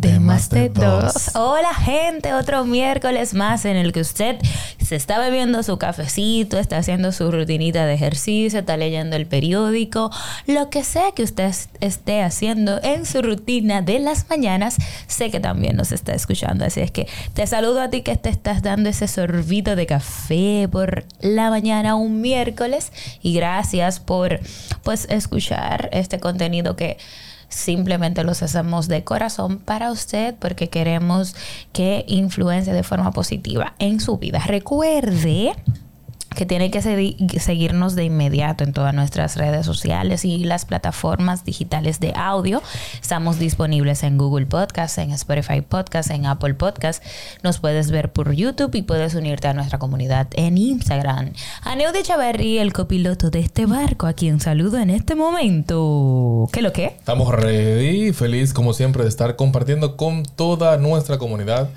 De más de dos. Hola gente, otro miércoles más en el que usted se está bebiendo su cafecito, está haciendo su rutinita de ejercicio, está leyendo el periódico, lo que sea que usted esté haciendo en su rutina de las mañanas, sé que también nos está escuchando. Así es que te saludo a ti que te estás dando ese sorbito de café por la mañana un miércoles y gracias por pues escuchar este contenido que simplemente los hacemos de corazón para usted porque queremos que influencie de forma positiva en su vida. Recuerde que tiene que seguirnos de inmediato en todas nuestras redes sociales y las plataformas digitales de audio. Estamos disponibles en Google Podcast, en Spotify Podcast, en Apple Podcast. Nos puedes ver por YouTube y puedes unirte a nuestra comunidad en Instagram. A Neudi Chaverri, el copiloto de este barco, a quien saludo en este momento. ¿Qué lo que? Estamos ready, feliz como siempre de estar compartiendo con toda nuestra comunidad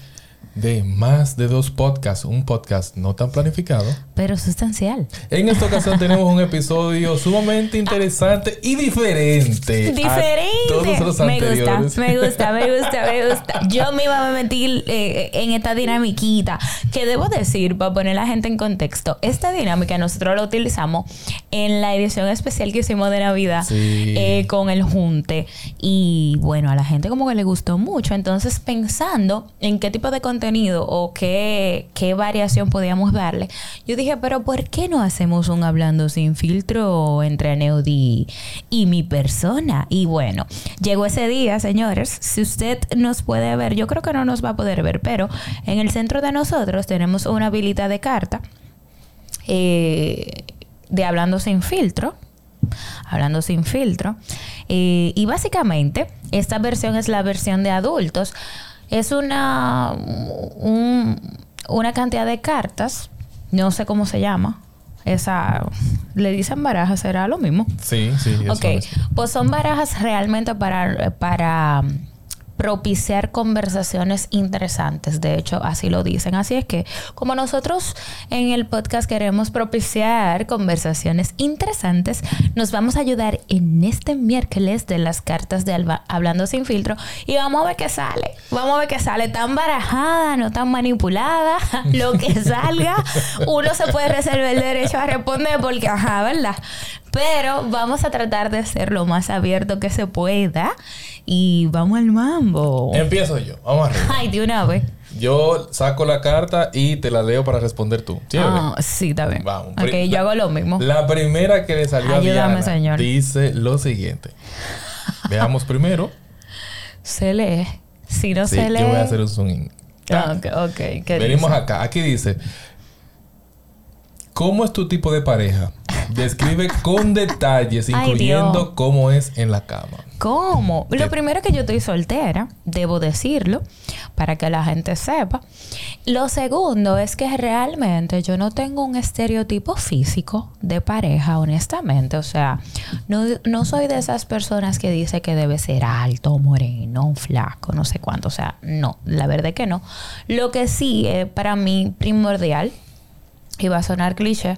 de más de dos podcasts, un podcast no tan planificado, pero sustancial. En esta ocasión tenemos un episodio sumamente interesante y diferente. Diferente. todos los me gusta, me gusta, me gusta, me gusta. Yo me iba a meter eh, en esta dinamiquita que debo decir para poner a la gente en contexto. Esta dinámica nosotros la utilizamos en la edición especial que hicimos de Navidad eh, con el Junte y bueno, a la gente como que le gustó mucho. Entonces pensando en qué tipo de contenido o qué, qué variación podíamos darle, yo dije, pero ¿por qué no hacemos un hablando sin filtro entre Neudi y mi persona? Y bueno, llegó ese día, señores. Si usted nos puede ver, yo creo que no nos va a poder ver, pero en el centro de nosotros tenemos una habilidad de carta eh, de hablando sin filtro hablando sin filtro. Eh, y básicamente, esta versión es la versión de adultos es una, una cantidad de cartas, no sé cómo se llama. Esa, le dicen barajas, será lo mismo. Sí, sí. Ok, pues son barajas realmente para, para propiciar conversaciones interesantes. De hecho, así lo dicen. Así es que, como nosotros en el podcast queremos propiciar conversaciones interesantes, nos vamos a ayudar en este miércoles de las cartas de Alba, Hablando sin filtro y vamos a ver qué sale. Vamos a ver qué sale tan barajada, no tan manipulada, lo que salga. Uno se puede reservar el derecho a responder porque, ajá, ¿verdad? Pero vamos a tratar de ser lo más abierto que se pueda y vamos al mambo. Empiezo yo. Vamos arriba. Ay, de una vez. Yo saco la carta y te la leo para responder tú. Ah, sí, está bien. Vamos. Ok, yo hago lo mismo. La primera que le salió Ayúdame, a señor. dice lo siguiente. Veamos primero. Se lee. Si no se lee... yo voy a hacer un zoom Ah, ok, ok. Venimos acá. Aquí dice... ¿Cómo es tu tipo de pareja? Describe con detalles, incluyendo cómo es en la cama. ¿Cómo? Lo primero es que yo estoy soltera, debo decirlo, para que la gente sepa. Lo segundo es que realmente yo no tengo un estereotipo físico de pareja, honestamente. O sea, no, soy de esas personas que dice que debe ser alto, moreno, flaco, no sé cuánto. O sea, no, la verdad es que no. Lo que sí es para mí primordial, y va a sonar cliché,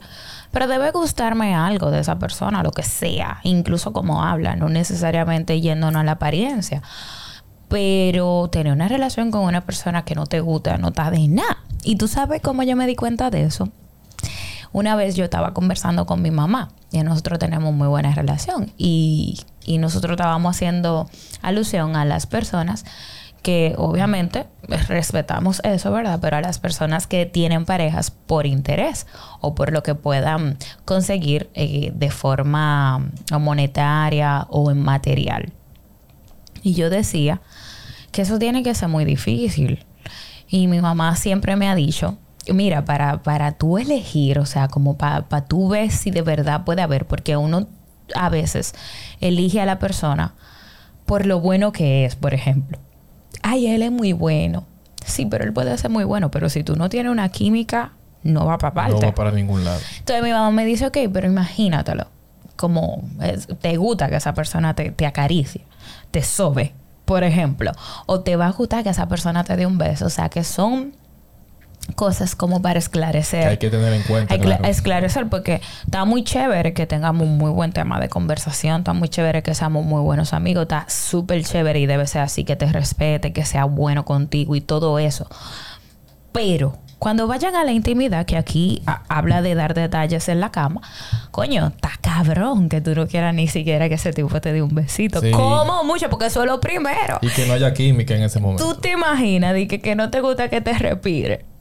pero debe gustarme algo de esa persona, lo que sea, incluso como habla, no necesariamente yéndonos a la apariencia. Pero tener una relación con una persona que no te gusta, no está de nada. Y tú sabes cómo yo me di cuenta de eso. Una vez yo estaba conversando con mi mamá y nosotros tenemos muy buena relación y, y nosotros estábamos haciendo alusión a las personas que obviamente respetamos eso, ¿verdad? Pero a las personas que tienen parejas por interés o por lo que puedan conseguir eh, de forma monetaria o en material. Y yo decía que eso tiene que ser muy difícil. Y mi mamá siempre me ha dicho, mira, para, para tú elegir, o sea, como para tú ver si de verdad puede haber, porque uno a veces elige a la persona por lo bueno que es, por ejemplo ay, él es muy bueno. Sí, pero él puede ser muy bueno, pero si tú no tienes una química no va para parte. No va para ningún lado. Entonces mi mamá me dice, ok, pero imagínatelo. Como te gusta que esa persona te, te acaricie, te sobe, por ejemplo. O te va a gustar que esa persona te dé un beso. O sea, que son cosas como para esclarecer. hay que tener en cuenta. Hay que esclarecer porque está muy chévere que tengamos un muy buen tema de conversación, está muy chévere que seamos muy buenos amigos, está súper chévere y debe ser así, que te respete, que sea bueno contigo y todo eso. Pero cuando vayan a la intimidad, que aquí habla de dar detalles en la cama, coño, está cabrón que tú no quieras ni siquiera que ese tipo te dé un besito. Como mucho, porque eso es lo primero. Y que no haya química en ese momento. Tú te imaginas de que, que no te gusta que te respire.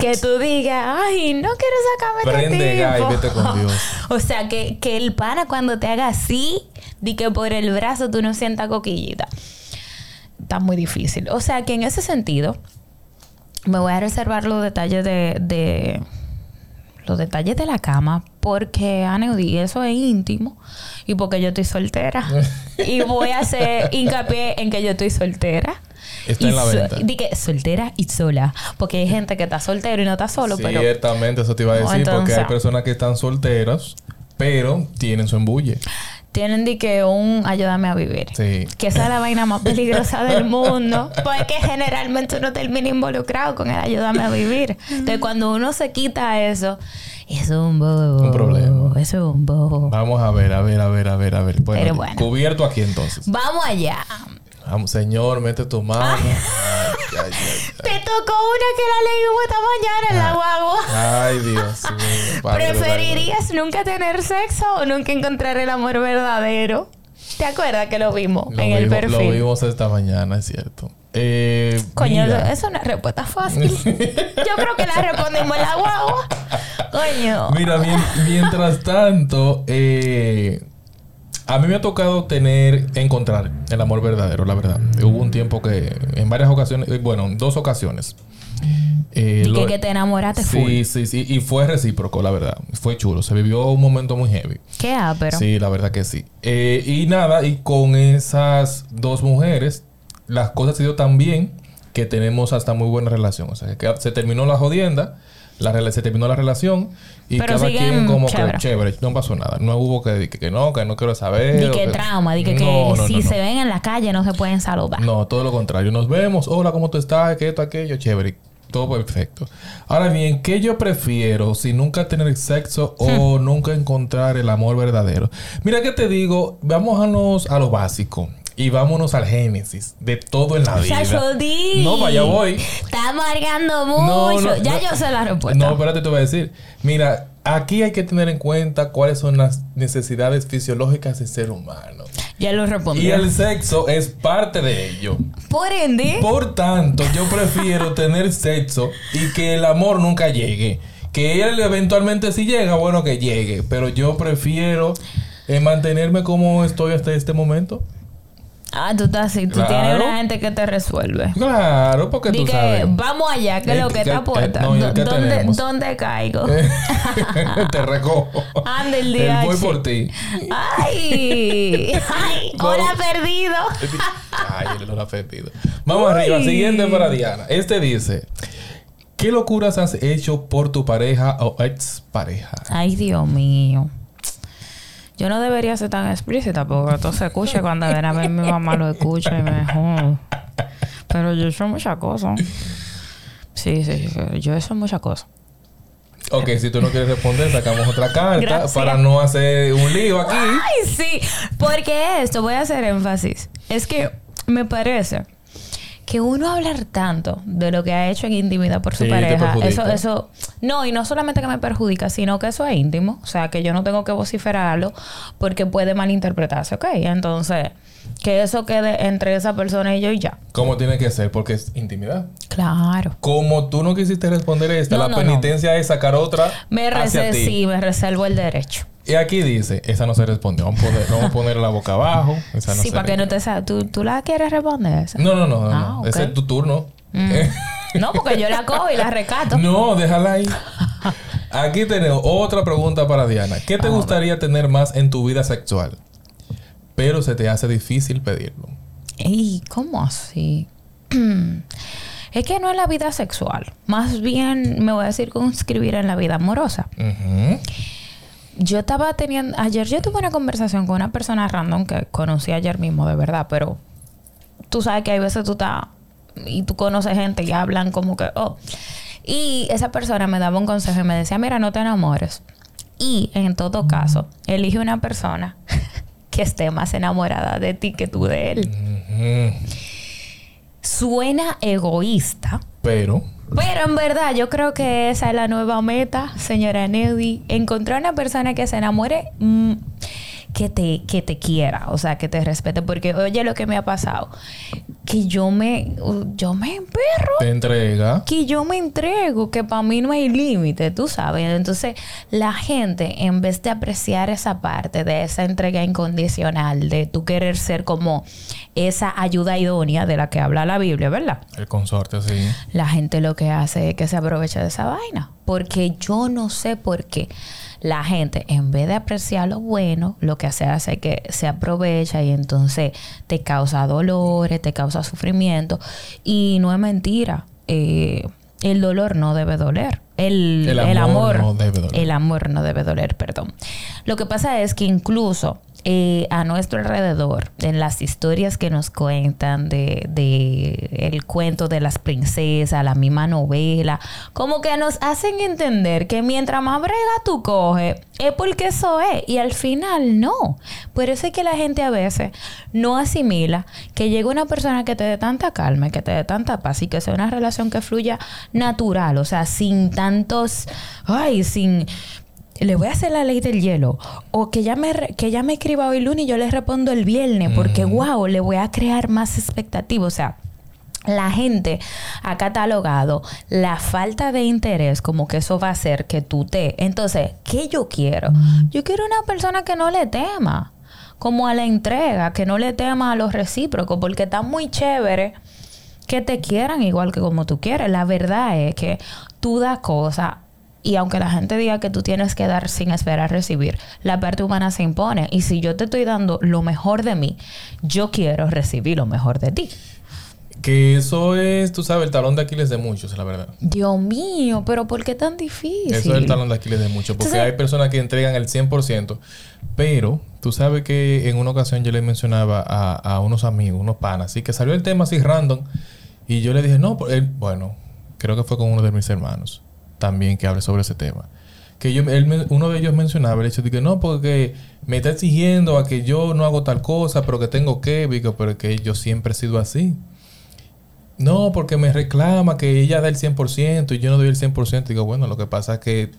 Que tú digas, ay, no quiero sacarme este Prende y vete con Dios. o sea, que, que el pana cuando te haga así, di que por el brazo tú no sientas coquillita. Está muy difícil. O sea, que en ese sentido, me voy a reservar los detalles de, los detalles de la cama porque Aneudi eso es íntimo y porque yo estoy soltera y voy a hacer hincapié en que yo estoy soltera Está en la venta. Dije soltera y sola. Porque hay gente que está soltero y no está solo, pero... Ciertamente, eso te iba a decir. porque hay personas que están solteras, pero tienen su embulle tienen de que un ayúdame a vivir. Sí. Que esa es la vaina más peligrosa del mundo. Porque generalmente uno termina involucrado con el ayúdame a vivir. Entonces, cuando uno se quita eso, es un bobo. Un problema. Eso es un bobo. Vamos a ver, a ver, a ver, a ver, a ver. Pero bueno. Cubierto aquí entonces. Vamos allá. Señor, mete tu mano. Te tocó una que la leímos esta mañana en la guagua. Ay, Dios mío. ¿Preferirías nunca tener sexo o nunca encontrar el amor verdadero? ¿Te acuerdas que lo vimos en el perfil? Lo vimos esta mañana, es cierto. Eh, Coño, eso es una respuesta fácil. Yo creo que la respondimos en la guagua. Coño. Mira, mientras tanto, eh, a mí me ha tocado tener, encontrar el amor verdadero, la verdad. Hubo un tiempo que, en varias ocasiones, eh, bueno, dos ocasiones. Eh, y que, te enamoraste Sí, sí, sí. Y fue recíproco, la verdad. Fue chulo. Se vivió un momento muy heavy. Qué pero Sí, la verdad que sí. Eh, y nada, y con esas dos mujeres, las cosas se dio tan bien que tenemos hasta muy buena relación. O sea, que se terminó la jodienda la, se terminó la relación y cada quien como que chévere, no pasó nada. No hubo que, que, no, que no quiero saber. Ni que, trauma, di que, que si se ven en la calle no se pueden saludar. No, todo lo contrario. Nos vemos, hola, ¿cómo tú estás? ¿Qué esto, aquello? Chévere. Todo perfecto. Ahora bien, ¿qué yo prefiero si nunca tener sexo o hmm. nunca encontrar el amor verdadero? Mira que te digo, vamos a, a lo básico. Y vámonos al génesis de todo en la vida. No, vaya voy. Está amargando mucho. ya yo sé la respuesta. No, espérate, te voy a decir. Mira, aquí hay que tener en cuenta cuáles son las necesidades fisiológicas del ser humano. Ya lo respondí. Y el sexo es parte de ello. Por ende. Por tanto, yo prefiero tener sexo y que el amor nunca llegue. Que él eventualmente si llega, bueno que llegue. Pero yo prefiero eh, mantenerme como estoy hasta este momento. Ah, tú estás así. Tú tienes una gente que te resuelve. Claro, porque tú sabes. Vamos allá, que es lo que está puesta. ¿Dónde, ¿Dónde caigo? te recojo. Anda el día. voy por ti. ¡Ay! ¡Ay! ¡Hora perdido! ¡Ay, el hora perdido! Vamos arriba. Siguiente para Diana. Este dice... ¿Qué locuras has hecho por tu pareja o ex pareja? Ay, Dios mío. Yo no debería ser tan explícita porque esto se escucha cuando ven a ver mi mamá lo escucha y me. Pero yo hecho muchas cosas. Sí, sí, yo he hecho muchas cosas. Ok, si tú no quieres responder, sacamos otra carta para no hacer un lío aquí. Ay, sí. Porque esto, voy a hacer énfasis. Es que me parece que uno hablar tanto de lo que ha hecho en intimidad por su pareja, eso, eso, no, y no solamente que me perjudica, sino que eso es íntimo, o sea, que yo no tengo que vociferarlo porque puede malinterpretarse, ¿ok? Entonces, que eso quede entre esa persona y yo y ya. ¿Cómo tiene que ser? Porque es intimidad. Claro. Como tú no quisiste responder esta, la penitencia es sacar otra. Me hacia Sí, me reservo el derecho. Y aquí dice, esa no se respondió. Vamos a poner, vamos a poner la boca abajo. Esa no sí, para que no te sabes. ¿Tú, ¿Tú, la quieres responder esa? No, no, no. Ah, Ese es tu turno. Mm. no, porque yo la cojo y la recato. No, déjala ahí. Aquí tenemos otra pregunta para Diana. ¿Qué te gustaría tener más en tu vida sexual? Pero se te hace difícil pedirlo. ¿Y cómo así? es que no es la vida sexual. Más bien me voy a circunscribir en la vida amorosa. Yo estaba teniendo... Ayer yo tuve una conversación con una persona random que conocí ayer mismo, de verdad, pero tú sabes que hay veces tú estás... Y tú conoces gente y hablan como que... Oh. Y esa persona me daba un consejo y me decía, mira, no te enamores. Y en todo caso, elige una persona que esté más enamorada de ti que tú de él. Suena egoísta. Pero. Pero en verdad, yo creo que esa es la nueva meta, señora Nelly. Encontrar una persona que se enamore. Mm, que te, que te quiera, o sea, que te respete. Porque, oye, lo que me ha pasado, que yo me, yo me emperro. Te entrega. Que yo me entrego, que para mí no hay límite, tú sabes. Entonces, la gente, en vez de apreciar esa parte de esa entrega incondicional, de tú querer ser como esa ayuda idónea de la que habla la Biblia, ¿verdad? El consorte, sí. La gente lo que hace es que se aprovecha de esa vaina. Porque yo no sé por qué la gente, en vez de apreciar lo bueno, lo que hace es que se aprovecha y entonces te causa dolores, te causa sufrimiento. Y no es mentira. Eh, el dolor no debe doler. El, amor, no debe doler. El amor no debe doler, perdón. Lo que pasa es que incluso eh, a nuestro alrededor, en las historias que nos cuentan de, de, el cuento de las princesas, la misma novela, como que nos hacen entender que mientras más brega tú coges, es porque eso es. Y al final no. Por eso es que la gente a veces no asimila que llegue una persona que te dé tanta calma, que te dé tanta paz y que sea una relación que fluya natural, o sea, sin tantos, ay, sin le voy a hacer la ley del hielo. O que ya me, que ya me escriba hoy lunes y yo le respondo el viernes. Porque, wow, le voy a crear más expectativa. O sea, la gente ha catalogado la falta de interés como que eso va a hacer que tú te... Entonces, ¿qué yo quiero? Yo quiero una persona que no le tema. Como a la entrega, que no le tema a los recíprocos. Porque está muy chévere que te quieran igual que como tú quieres. La verdad es que tú das cosas y aunque la gente diga que tú tienes que dar sin esperar recibir, la parte humana se impone. Y si yo te estoy dando lo mejor de mí, yo quiero recibir lo mejor de ti. Que eso es, tú sabes, el talón de Aquiles de muchos, la verdad. Dios mío, pero ¿por qué tan difícil? Eso es el talón de Aquiles de muchos, porque hay personas que entregan el 100%, pero tú sabes que en una ocasión yo le mencionaba a, unos amigos, unos panas, así que salió el tema así random, y yo le dije, no, pues, bueno, creo que fue con uno de mis hermanos también que hable sobre ese tema. Que yo, uno de ellos mencionaba el hecho de que no, porque me está exigiendo a que yo no hago tal cosa, pero que tengo que, digo, pero que yo siempre he sido así. No, porque me reclama que ella da el 100% y yo no doy el 100%. Digo, bueno, lo que pasa es que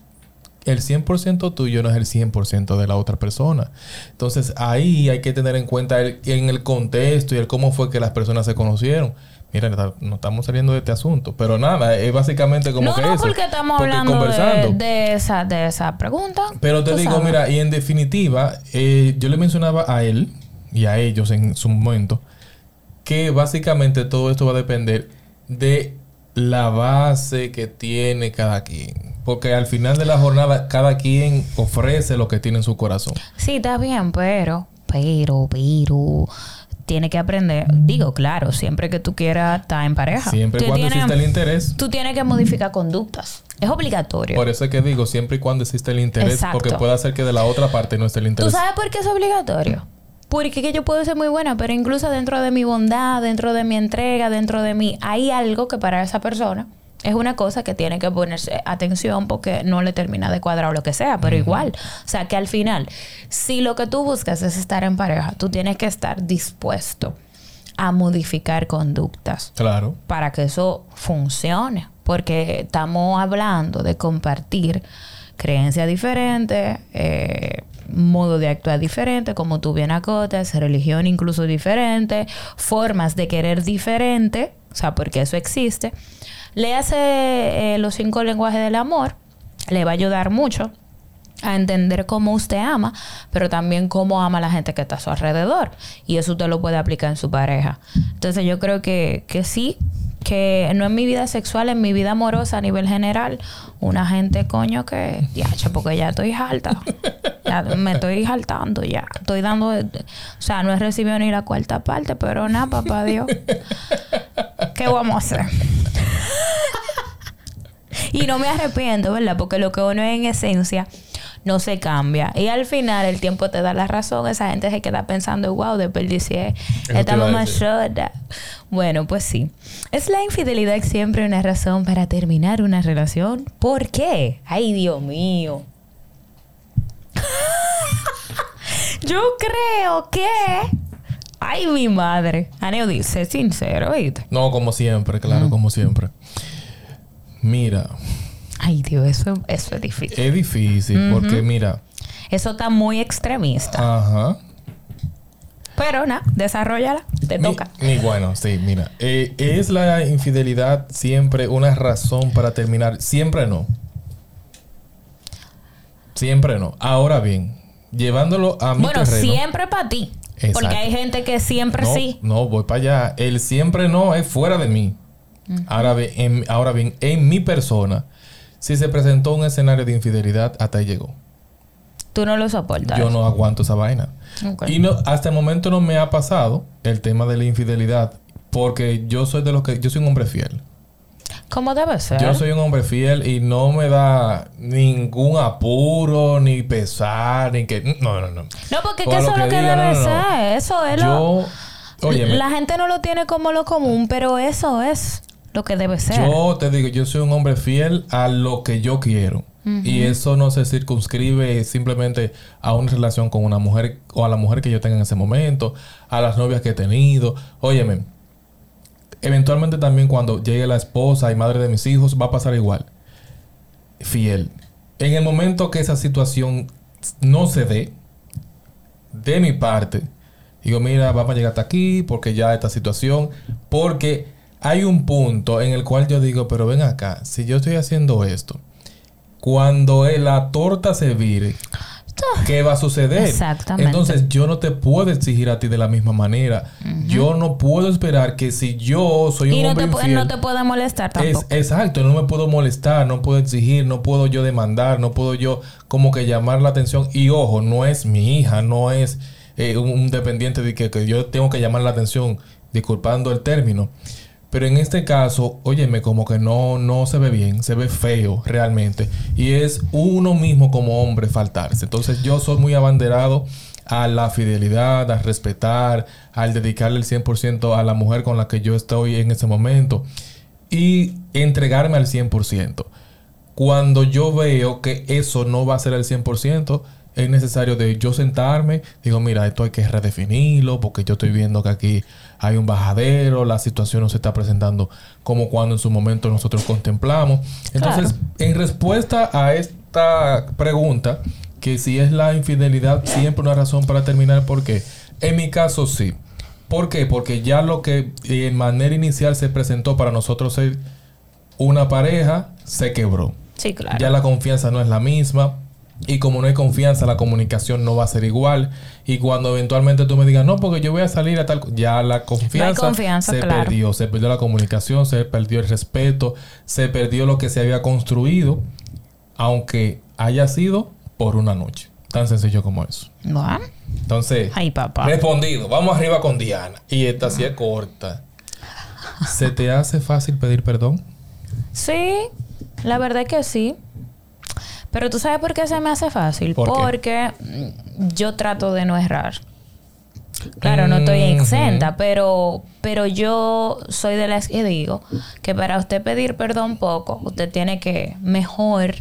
el 100% tuyo no es el 100% de la otra persona. Entonces ahí hay que tener en cuenta en el contexto y el cómo fue que las personas se conocieron. Mira, no estamos saliendo de este asunto, pero nada, es básicamente como que no, eso. porque estamos hablando de, esa, de esa pregunta. Pero te digo, mira, y en definitiva, eh, yo le mencionaba a él y a ellos en su momento que básicamente todo esto va a depender de la base que tiene cada quien. Porque al final de la jornada, cada quien ofrece lo que tiene en su corazón. Sí, está bien, pero, pero, pero tiene que aprender. Digo, claro, siempre que tú quieras estar en pareja. Siempre y cuando existe el interés. Tú tienes que modificar conductas. Es obligatorio. Por eso es que digo, siempre y cuando existe el interés, porque puede hacer que de la otra parte no esté el interés. ¿Tú sabes por qué es obligatorio? Porque que yo puedo ser muy buena, pero incluso dentro de mi bondad, dentro de mi entrega, dentro de mí, hay algo que para esa persona es una cosa que tiene que ponerse atención porque no le termina de cuadrar o lo que sea, pero igual. O sea, que al final, si lo que tú buscas es estar en pareja, tú tienes que estar dispuesto a modificar conductas. Claro. Para que eso funcione. Porque estamos hablando de compartir creencias diferentes, eh, modo de actuar diferente, como tú bien acotas, religión incluso diferente, formas de querer diferente, o sea, porque eso existe. Léase eh, los cinco lenguajes del amor, le va a ayudar mucho a entender cómo usted ama, pero también cómo ama la gente que está a su alrededor. Y eso usted lo puede aplicar en su pareja. Entonces yo creo que, que sí, que no en mi vida sexual, en mi vida amorosa a nivel general, una gente coño que, ya, porque ya estoy alta. Ya me estoy saltando ya. Estoy dando, o sea, no he recibido ni la cuarta parte, pero nada, papá Dios. ¿Qué vamos a hacer? y no me arrepiento, ¿verdad? Porque lo que uno es en esencia no se cambia. Y al final el tiempo te da la razón. Esa gente se queda pensando, wow, desperdicié esta mamá shota. Bueno, pues sí. ¿Es la infidelidad siempre una razón para terminar una relación? ¿Por qué? Ay, Dios mío. Yo creo que... Ay, mi madre. Aneo dice, sincero, ¿viste? No, como siempre, claro, como siempre. Mira. Ay, Dios, eso, eso es difícil. Es difícil porque, mira. Eso está muy extremista. Ajá. Pero nada, desarrollala, te toca. Ni bueno, sí, mira. Eh, ¿Es la infidelidad siempre una razón para terminar? Siempre no. Siempre no. Ahora bien, llevándolo a mi Bueno, siempre para ti. Porque hay gente que siempre sí. No, voy para allá. El siempre no es fuera de mí. ahora, bien, ahora bien, en mi persona, si se presentó un escenario de infidelidad, hasta ahí llegó. Tú no lo soportas. Yo no aguanto esa vaina. Y no, hasta el momento no me ha pasado el tema de la infidelidad, porque yo soy de los que yo soy un hombre fiel. ¿Cómo debe ser? Yo soy un hombre fiel y no me da ningún apuro, ni pesar, ni que. No, no, no. No, porque eso es lo que, debe ser. Eso es lo. La gente no lo tiene como lo común, pero eso es lo que debe ser. Yo te digo, yo soy un hombre fiel a lo que yo quiero. Y eso no se circunscribe simplemente a una relación con una mujer o a la mujer que yo tenga en ese momento, a las novias que he tenido. Óyeme, eventualmente también cuando llegue la esposa y madre de mis hijos va a pasar igual. Fiel. En el momento que esa situación no se dé, de mi parte, digo, mira, vamos a llegar hasta aquí porque ya esta situación, porque hay un punto en el cual yo digo, pero ven acá, si yo estoy haciendo esto, cuando la torta se vire, ¿qué va a suceder? Exactamente. Entonces yo no te puedo exigir a ti de la misma manera. Yo no puedo esperar que si yo soy un y no te no te puede molestar tampoco. exacto, no me puedo molestar, no puedo exigir, no puedo yo demandar, no puedo yo como que llamar la atención. Y ojo, no es mi hija, no es eh, un, dependiente de que, que yo tengo que llamar la atención, disculpando el término. Pero en este caso, óyeme, como que no, no se ve bien, se ve feo realmente. Y es uno mismo como hombre faltarse. Entonces yo soy muy abanderado a la fidelidad, a respetar, al dedicarle el 100% a la mujer con la que yo estoy en ese momento. Y entregarme al 100%. Cuando yo veo que eso no va a ser el 100%, es necesario de yo sentarme, digo, mira, esto hay que redefinirlo porque yo estoy viendo que aquí hay un bajadero, la situación no se está presentando como cuando en su momento nosotros contemplamos. Entonces, en respuesta a esta pregunta, que si es la infidelidad siempre una razón para terminar, ¿por qué? En mi caso sí. ¿Por qué? Porque ya lo que en manera inicial se presentó para nosotros ser una pareja, se quebró. Sí, claro. Ya la confianza no es la misma y como no hay confianza, la comunicación no va a ser igual. Y cuando eventualmente tú me digas, no, porque yo voy a salir a tal... Ya la confianza, se perdió. Se perdió la comunicación, se perdió el respeto, se perdió lo que se había construido, aunque haya sido por una noche. Tan sencillo como eso. Entonces, Ay, papá. respondido. Vamos arriba con Diana. Y esta sí es corta. ¿Se te hace fácil pedir perdón? Sí, la verdad es que sí. Pero tú sabes por qué se me hace fácil. Porque yo trato de no errar. Claro, no estoy exenta, pero, pero yo soy de las que digo que para usted pedir perdón poco, usted tiene que mejor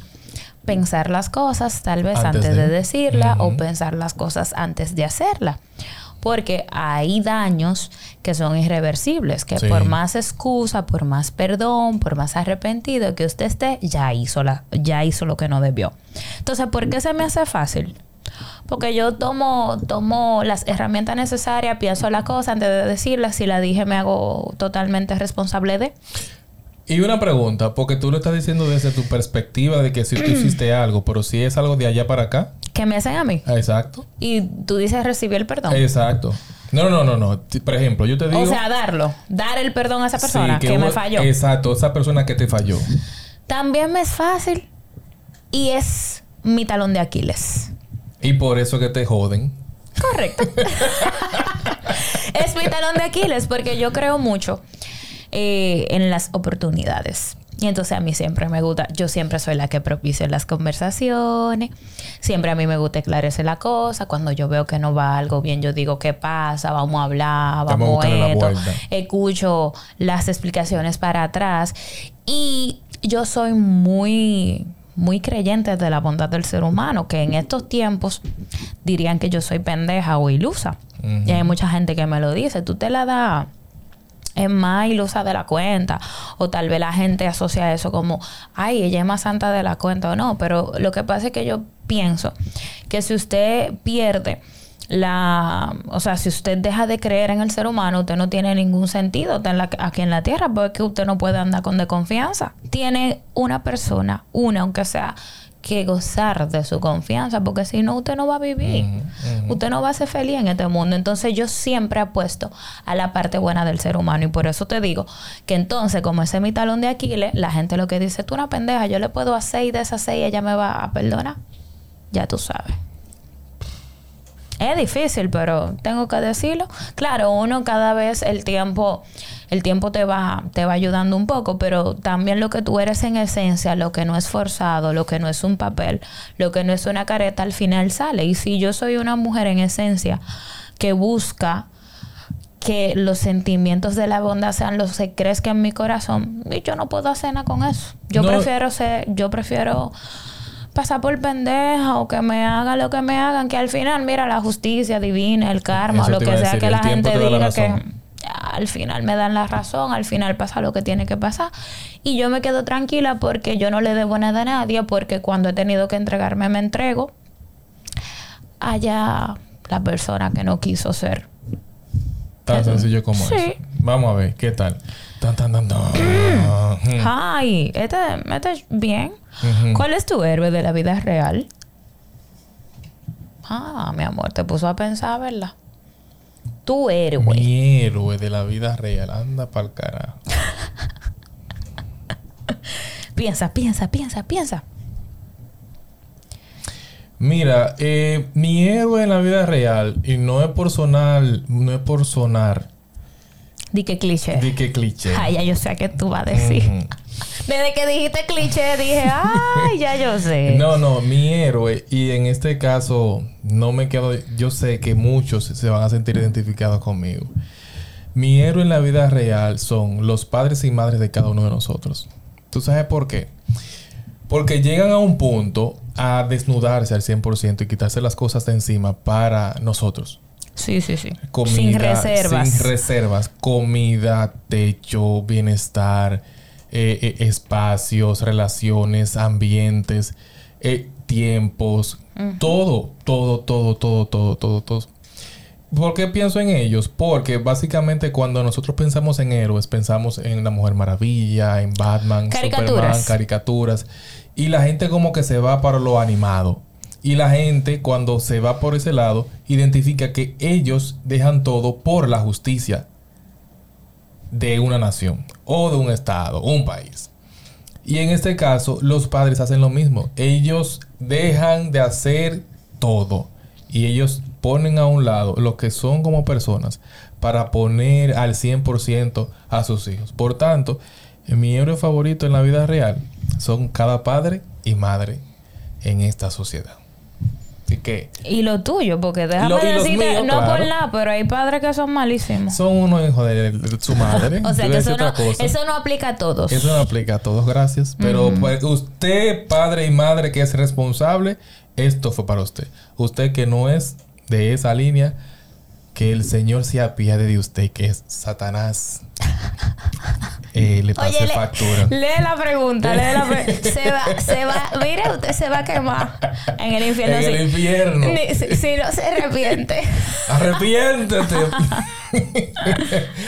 pensar las cosas tal vez antes, de, decirla o pensar las cosas antes de hacerla porque hay daños que son irreversibles, que por más excusa, por más perdón, por más arrepentido que usted esté, ya hizo, la, ya hizo lo que no debió. Entonces, ¿por qué se me hace fácil? Porque yo tomo, tomo las herramientas necesarias, pienso la cosa antes de decirla. Si la dije, me hago totalmente responsable de. Y una pregunta, porque tú lo estás diciendo desde tu perspectiva de que si tú hiciste algo, pero si es algo de allá para acá. ¿Qué me hacen a mí? Exacto. Y tú dices recibir el perdón. Exacto. No, no, no, no. Por ejemplo, yo te digo. O sea, darlo. Dar el perdón a esa persona que, me falló. Exacto, esa persona que te falló. También me es fácil. Y es mi talón de Aquiles. Y por eso que te joden. Correcto. es mi talón de Aquiles porque yo creo mucho eh, en las oportunidades. Y entonces a mí siempre me gusta, yo siempre soy la que propicia las conversaciones, siempre a mí me gusta esclarecer la cosa, cuando yo veo que no va algo bien, yo digo, ¿qué pasa? Vamos a hablar, vamos a esto, escucho las explicaciones para atrás y yo soy muy muy creyente de la bondad del ser humano, que en estos tiempos dirían que yo soy pendeja o ilusa. Y hay mucha gente que me lo dice, tú te la das es más ilusa de la cuenta. O tal vez la gente asocia eso como, ay, ella es más santa de la cuenta o no. Pero lo que pasa es que yo pienso que si usted pierde la, o sea, si usted deja de creer en el ser humano, usted no tiene ningún sentido aquí en la tierra, porque usted no puede andar con desconfianza. Tiene una persona, una aunque sea, que gozar de su confianza, porque si no, usted no va a vivir. Usted no va a ser feliz en este mundo. Entonces, yo siempre apuesto a la parte buena del ser humano. Y por eso te digo que entonces, como ese es mi talón de Aquiles, la gente lo que dice, tú una pendeja, yo le puedo hacer y de esas seis ella me va a perdonar. Ya tú sabes. Es difícil, pero tengo que decirlo. Claro, uno cada vez el tiempo, el tiempo te va, te va ayudando un poco, pero también lo que tú eres en esencia, lo que no es forzado, lo que no es un papel, lo que no es una careta, al final sale. Y si yo soy una mujer en esencia que busca que los sentimientos de la bondad sean los que crezcan en mi corazón, y yo no puedo hacer nada con eso. Yo prefiero ser, yo prefiero pasar por pendeja o que me haga lo que me hagan, que al final, mira, la justicia divina, el karma, lo que sea que la gente diga que al final me dan la razón, al final pasa lo que tiene que pasar. Y yo me quedo tranquila porque yo no le debo nada a nadie, porque cuando he tenido que entregarme me entrego. Allá la persona que no quiso ser. Tan sencillo como sí. Vamos a ver, ¿qué tal? Tan, tan, tan, tan. Ay, este, este es bien. ¿Cuál es tu héroe de la vida real? Ah, mi amor, te puso a pensar, ¿verdad? Tu héroe. Mi héroe de la vida real. Anda pa'l carajo. piensa, piensa, piensa, piensa. Mira, eh, mi héroe en la vida real, y no es por sonar, no es por sonar. Di que cliché. Di que cliché. Ay, ya yo sé a qué tú vas a decir. Desde que dijiste cliché dije, ay, ya yo sé. No, no, mi héroe, y en este caso no me quedo, yo sé que muchos se van a sentir identificados conmigo. Mi héroe en la vida real son los padres y madres de cada uno de nosotros. ¿Tú sabes por qué? Porque llegan a un punto a desnudarse al 100% y quitarse las cosas de encima para nosotros. Sí, sí, sí. sin reservas. Sin reservas. Comida, techo, bienestar eh, eh, espacios, relaciones, ambientes, eh, tiempos, todo, todo, todo, todo, todo, todo, todo. ¿Por qué pienso en ellos? Porque básicamente cuando nosotros pensamos en héroes, pensamos en la Mujer Maravilla, en Batman, Superman, caricaturas. Y la gente como que se va para lo animado. Y la gente cuando se va por ese lado, identifica que ellos dejan todo por la justicia de una nación o de un estado, un país. Y en este caso, los padres hacen lo mismo. Ellos dejan de hacer todo y ellos ponen a un lado lo que son como personas para poner al 100% a sus hijos. Por tanto, mi héroe favorito en la vida real son cada padre y madre en esta sociedad. Y lo tuyo, porque déjame decirte, no por nada, pero hay padres que son malísimos. Son unos hijos de, su madre. o sea, que eso no, eso no, aplica a todos. Eso no aplica a todos, gracias. Pero pues, usted, padre y madre que es responsable, esto fue para usted. Usted que no es de esa línea, que el Señor se apiade de usted, que es Satanás. Le factura. Lee la pregunta, lee la pregunta. se va, se va, mire, usted se va a quemar en el infierno. En el infierno. si, no se arrepiente. Arrepiéntete.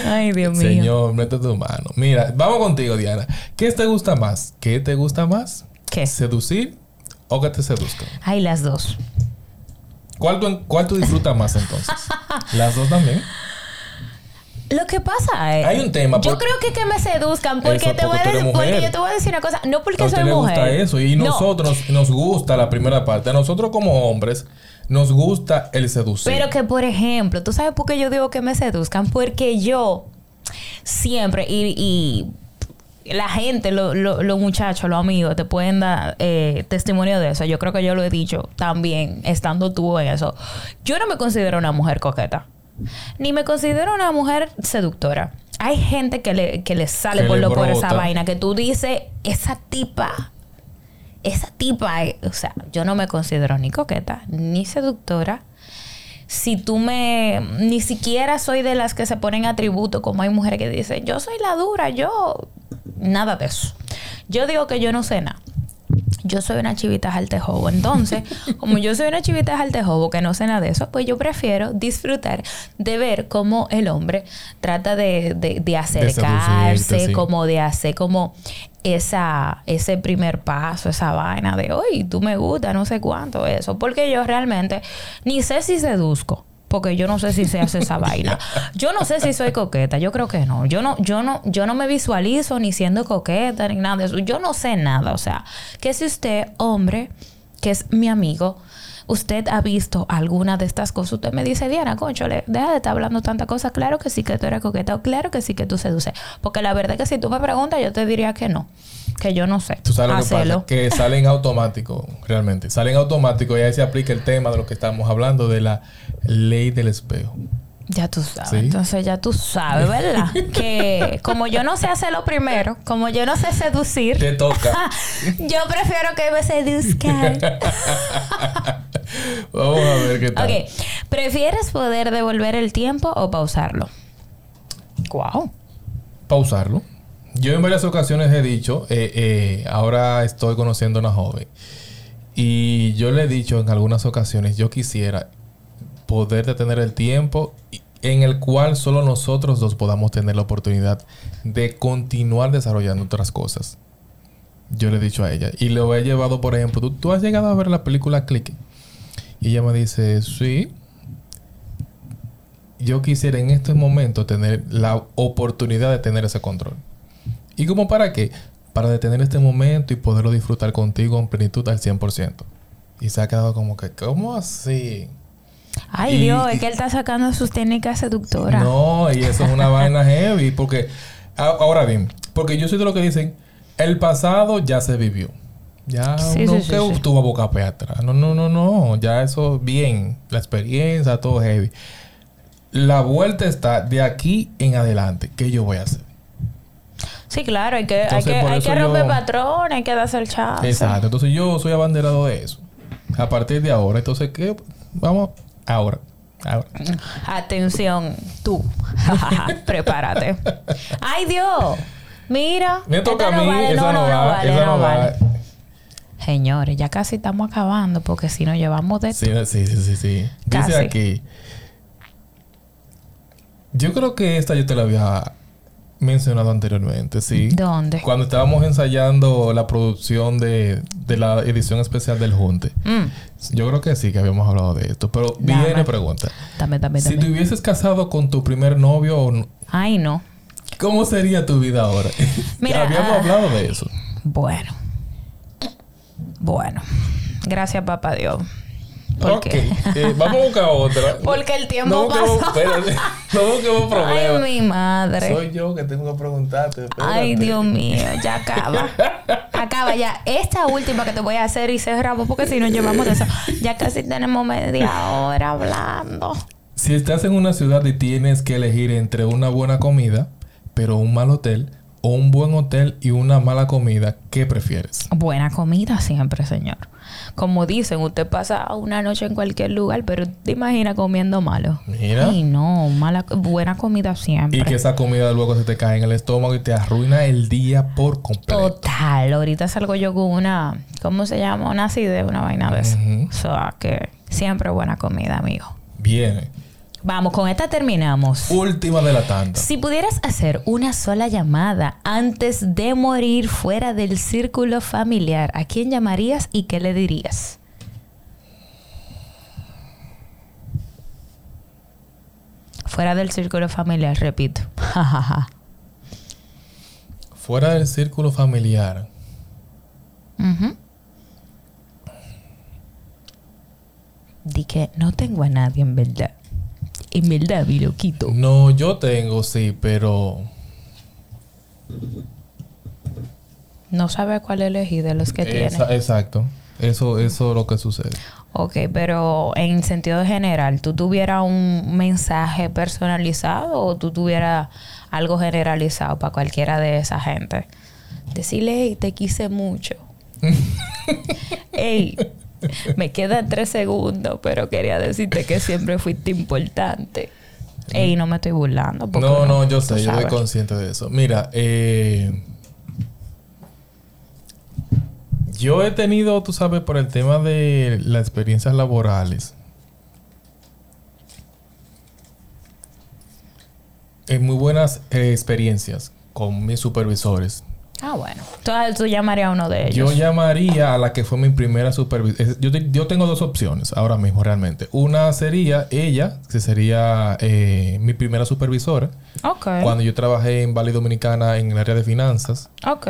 Ay, Dios mío. Señor, mete tu mano. Mira, vamos contigo, Diana. ¿Qué te gusta más? ¿Qué te gusta más? ¿Qué? ¿Seducir o que te seduzcan? Ay, las dos. ¿Cuál tú, cuál tú disfrutas más entonces? ¿Las dos también? Lo que pasa es. Hay un tema. Yo creo que que me seduzcan. Porque, te voy a decir, porque yo te voy a decir una cosa. No porque soy le mujer. gusta eso. Y nosotros nos gusta la primera parte. A nosotros como hombres nos gusta el seducir. Pero que, por ejemplo, ¿tú sabes por qué yo digo que me seduzcan? Porque yo siempre, y, y la gente, los muchachos, los amigos, te pueden dar eh, testimonio de eso. Yo creo que yo lo he dicho también, estando tú en eso. Yo no me considero una mujer coqueta, ni me considero una mujer seductora. Hay gente que le, que le sale por, lo, por esa vaina, que tú dices, esa tipa, esa tipa, o sea, yo no me considero ni coqueta, ni seductora, si tú me ni siquiera soy de las que se ponen atributo como hay mujeres que dicen yo soy la dura yo nada de eso yo digo que yo no sé nada yo soy una chivita altejobo. Entonces, como yo soy una chivita altejobo que no sé nada de eso, pues yo prefiero disfrutar de ver cómo el hombre trata de, de, acercarse, como de hacer como esa, ese primer paso, esa vaina de, hoy tú me gusta, no sé cuánto, eso. Porque yo realmente ni sé si seduzco porque yo no sé si se hace esa vaina. Yo no sé si soy coqueta, yo creo que no. Yo no, yo no, yo no me visualizo ni siendo coqueta ni nada de eso. Yo no sé nada. O sea, que si usted, hombre, que es mi amigo, usted ha visto alguna de estas cosas, usted me dice, Diana, conchole, deja de estar hablando tanta cosa. Claro que sí que tú eres coqueta, o claro que sí que tú seduces. Porque la verdad es que si tú me preguntas, yo te diría que no. Que yo no sé. Tú sabes lo que pasa, que salen automático, realmente. Salen automático y ahí se aplica el tema de lo que estamos hablando, de la ley del espejo. Ya tú sabes. Entonces ya tú sabes, ¿verdad? que como yo no sé hacer lo primero, como yo no sé seducir. Te toca. yo prefiero que me seduzcan. Vamos a ver qué tal. Ok. ¿Prefieres poder devolver el tiempo o pausarlo? Wow. Pausarlo. Yo en varias ocasiones he dicho, eh, eh, ahora estoy conociendo a una joven. Y yo le he dicho en algunas ocasiones, yo quisiera poder detener el tiempo en el cual solo nosotros dos podamos tener la oportunidad de continuar desarrollando otras cosas. Yo le he dicho a ella. Y lo he llevado, por ejemplo, ¿tú, has llegado a ver la película Click? Y ella me dice, sí. Yo quisiera en este momento tener la oportunidad de tener ese control. ¿Y como para qué? Para detener este momento y poderlo disfrutar contigo en plenitud al 100%. Y se ha quedado como que, ¿cómo así? Ay, Dios, es que él está sacando sus técnicas seductoras. No, y eso es una vaina heavy. Porque, ahora bien, porque yo soy de lo que dicen, el pasado ya se vivió. Ya no que tuvo boca para atrás. No, no, no, no. Ya eso bien. La experiencia, todo heavy. La vuelta está de aquí en adelante. ¿Qué yo voy a hacer? Sí, claro. Hay que, hay que, hay que romper patrones, hay que darse el chat. Exacto. Entonces yo soy abanderado de eso. A partir de ahora. Entonces, ¿qué? Vamos Ahora. Ahora. Atención, tú. Prepárate. ¡Ay, Dios! Mira. Me toca a mí. No no, no, vale, no, vale. Señores, ya casi estamos acabando porque si nos llevamos de... Sí, sí, sí, sí. sí. Dice aquí... Yo creo que esta yo te la había mencionado anteriormente, sí. ¿Dónde? Cuando estábamos ensayando la producción de, de la edición especial del Junte. Mm. Yo creo que sí, que habíamos hablado de esto. Pero viene pregunta. Dame, dame, si te hubieses casado con tu primer novio o Ay, no. ¿Cómo sería tu vida ahora? Mira, habíamos ah, hablado de eso. Bueno. Bueno. Gracias, papá Dios. Ok. Eh, vamos a buscar otra. Porque el tiempo no pasa. Espérate. No busquemos problemas. Ay, mi madre. Soy yo que tengo que preguntarte. Ay, Dios mío. Ya acaba. acaba ya. Esta última que te voy a hacer y cerramos porque si no llevamos eso. Ya casi tenemos media hora hablando. Si estás en una ciudad y tienes que elegir entre una buena comida, pero un mal hotel, o un buen hotel y una mala comida, ¿qué prefieres? Buena comida siempre, señor como dicen, usted pasa una noche en cualquier lugar, pero te imaginas comiendo malo. Mira. Ay, no, mala, buena comida siempre. Y que esa comida luego se te cae en el estómago y te arruina el día por completo. Total. Ahorita salgo yo con una, ¿cómo se llama? Una acidez, una vaina de eso. O sea, que siempre buena comida, amigo. Bien. Vamos, con esta terminamos. Última de la tanda. Si pudieras hacer una sola llamada antes de morir fuera del círculo familiar, ¿a quién llamarías y qué le dirías? Fuera del círculo familiar, repito. fuera del círculo familiar. Di que no tengo a nadie en verdad. En verdad, mi loquito. No, yo tengo, sí, pero... No sabe cuál elegir de los que tiene. Esa- exacto. Eso, eso es lo que sucede. Ok, pero en sentido general, ¿tú tuvieras un mensaje personalizado o tú tuvieras algo generalizado para cualquiera de esa gente? Decirle, hey, te quise mucho. hey, me quedan tres segundos, pero quería decirte que siempre fuiste importante. Ey, no me estoy burlando. No, no, yo sé, yo soy consciente de eso. Mira, eh, yo he tenido, tú sabes, por el tema de las experiencias laborales, eh, muy buenas eh, experiencias con mis supervisores. Ah, bueno. Entonces tú llamarías a uno de ellos. Yo llamaría a la que fue mi primera supervisora. Yo, te- yo tengo dos opciones ahora mismo realmente. Una sería ella, que sería eh, mi primera supervisora. Ok. Cuando yo trabajé en Valley Dominicana en el área de finanzas, Ok.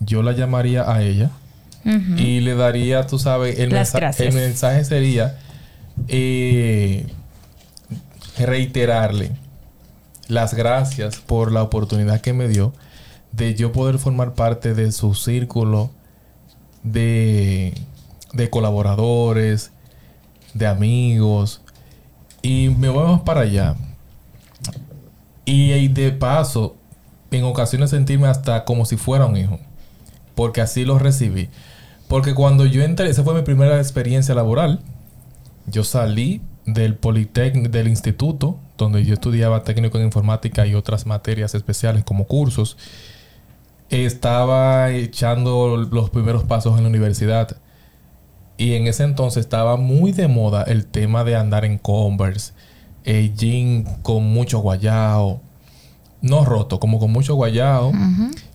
yo la llamaría a ella y le daría, tú sabes, el, Las mensa- gracias. el mensaje sería eh, reiterarle las gracias por la oportunidad que me dio de yo poder formar parte de su círculo de, de colaboradores, de amigos. Y me voy más para allá. Y, de paso, en ocasiones sentirme hasta como si fuera un hijo. Porque así lo recibí. Porque cuando yo entré, esa fue mi primera experiencia laboral. Yo salí del Politécnico, del instituto, donde yo estudiaba técnico en informática y otras materias especiales como cursos. Estaba echando los primeros pasos en la universidad. Y en ese entonces estaba muy de moda el tema de andar en Converse, eh, jean con mucho guayao. No roto, como con mucho guayao.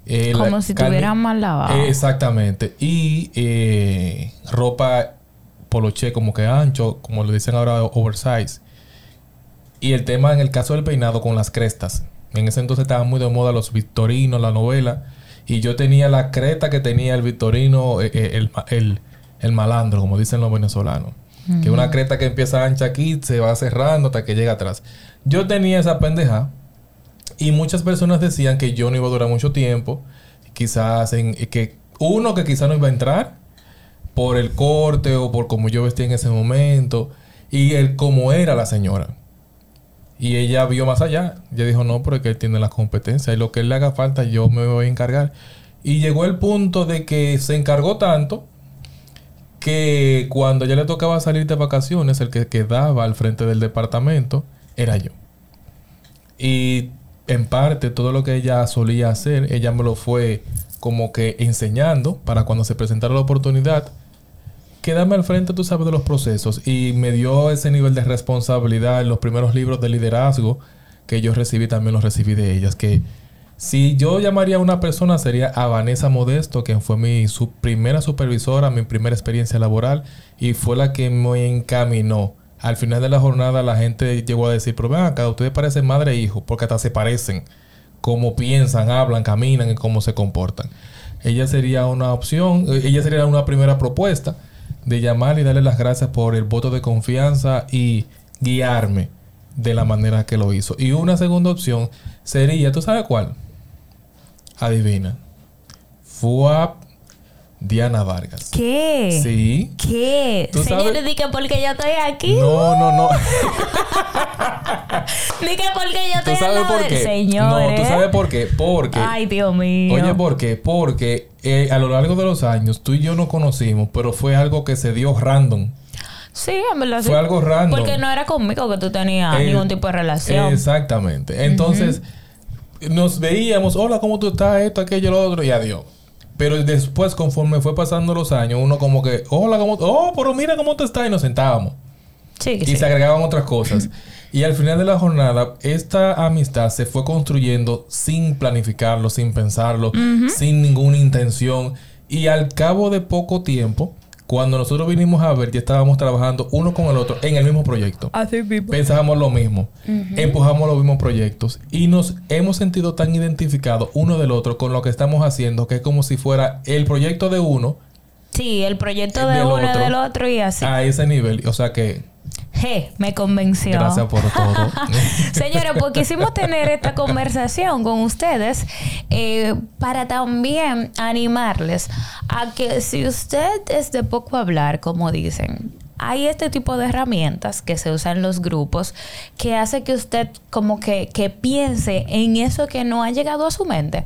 Eh, Como si tuvieran mal lavado. Exactamente. Y eh, ropa poloché como que ancho, como le dicen ahora oversize. Y el tema en el caso del peinado con las crestas. En ese entonces estaban muy de moda los victorinos, la novela. Y yo tenía la creta que tenía el victorino, eh, eh, el, el- el malandro, como dicen los venezolanos. Que una creta que empieza ancha aquí, se va cerrando hasta que llega atrás. Yo tenía esa pendeja. Y muchas personas decían que yo no iba a durar mucho tiempo. Quizás en que uno que quizás no iba a entrar por el corte o por cómo yo vestía en ese momento y el cómo era la señora. Y ella vio más allá. Ella dijo, no, porque él tiene la competencia y lo que él le haga falta yo me voy a encargar. Y llegó el punto de que se encargó tanto que cuando ya le tocaba salir de vacaciones, el que quedaba al frente del departamento era yo. Y en parte todo lo que ella solía hacer, ella me lo fue como que enseñando para cuando se presentara la oportunidad, quedarme al frente, tú sabes, de los procesos. Y me dio ese nivel de responsabilidad en los primeros libros de liderazgo que yo recibí, también los recibí de ellas. Que si yo llamaría a una persona sería a Vanessa Modesto, quien fue mi primera supervisora, mi primera experiencia laboral y fue la que me encaminó. Al final de la jornada la gente llegó a decir, pero ven acá, ustedes parecen madre e hijo, porque hasta se parecen. Cómo piensan, hablan, caminan y cómo se comportan. Ella sería una opción, ella sería una primera propuesta de llamar y darle las gracias por el voto de confianza y guiarme de la manera que lo hizo. Y una segunda opción sería, ¿tú sabes cuál? Adivina. Fue Diana Vargas. ¿Qué? Sí. ¿Qué? Tú Señores, sabes- di que porque yo estoy aquí. No, no, no. Di que porque yo ¿Tú estoy sabes al lado por qué? Señores. No, ¿tú sabes por qué? Porque... Ay, Dios mío. Oye, ¿por qué? Porque eh, a lo largo de los años tú y yo nos conocimos, pero fue algo que se dio random. Sí, en verdad sí. Fue algo random. Porque no era conmigo que tú tenías Eh, ningún tipo de relación. Exactamente. Entonces, nos veíamos, hola, ¿cómo tú estás? Esto, aquello, lo otro, y adiós. Pero después, conforme fue pasando los años, uno como que, hola, ¿cómo Oh, pero mira cómo tú estás. Y nos sentábamos. Sí, Y sí. se agregaban otras cosas. y al final de la jornada, esta amistad se fue construyendo sin planificarlo, sin pensarlo, sin ninguna intención. Y al cabo de poco tiempo, cuando nosotros vinimos a ver, ya estábamos trabajando uno con el otro en el mismo proyecto. Así mismo. Pensábamos lo mismo, empujamos los mismos proyectos y nos hemos sentido tan identificados uno del otro con lo que estamos haciendo que es como si fuera el proyecto de uno Sí, el proyecto de Del uno y otro. del otro y así. a ese nivel. O sea que Je, me convenció. Gracias por todo. Señora, pues quisimos tener esta conversación con ustedes eh, para también animarles a que si usted es de poco hablar, como dicen, hay este tipo de herramientas que se usan en los grupos que hace que usted como que, que piense en eso que no ha llegado a su mente.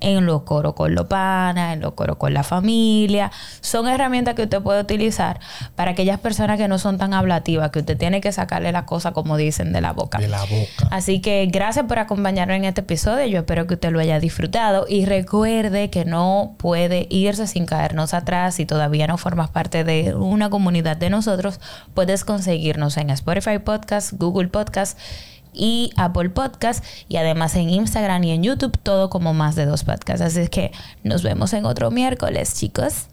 En lo coro con lo pana, en lo coro con la familia. Son herramientas que usted puede utilizar para aquellas personas que no son tan hablativas, que usted tiene que sacarle la cosa, como dicen, de la boca. De la boca. Así que gracias por acompañarnos en este episodio. Yo espero que usted lo haya disfrutado y recuerde que no puede irse sin caernos atrás si todavía no formas parte de una comunidad de puedes conseguirnos en Spotify Podcast, Google Podcast y Apple Podcast y además en Instagram y en YouTube todo como más de dos podcasts. Así que nos vemos en otro miércoles, chicos.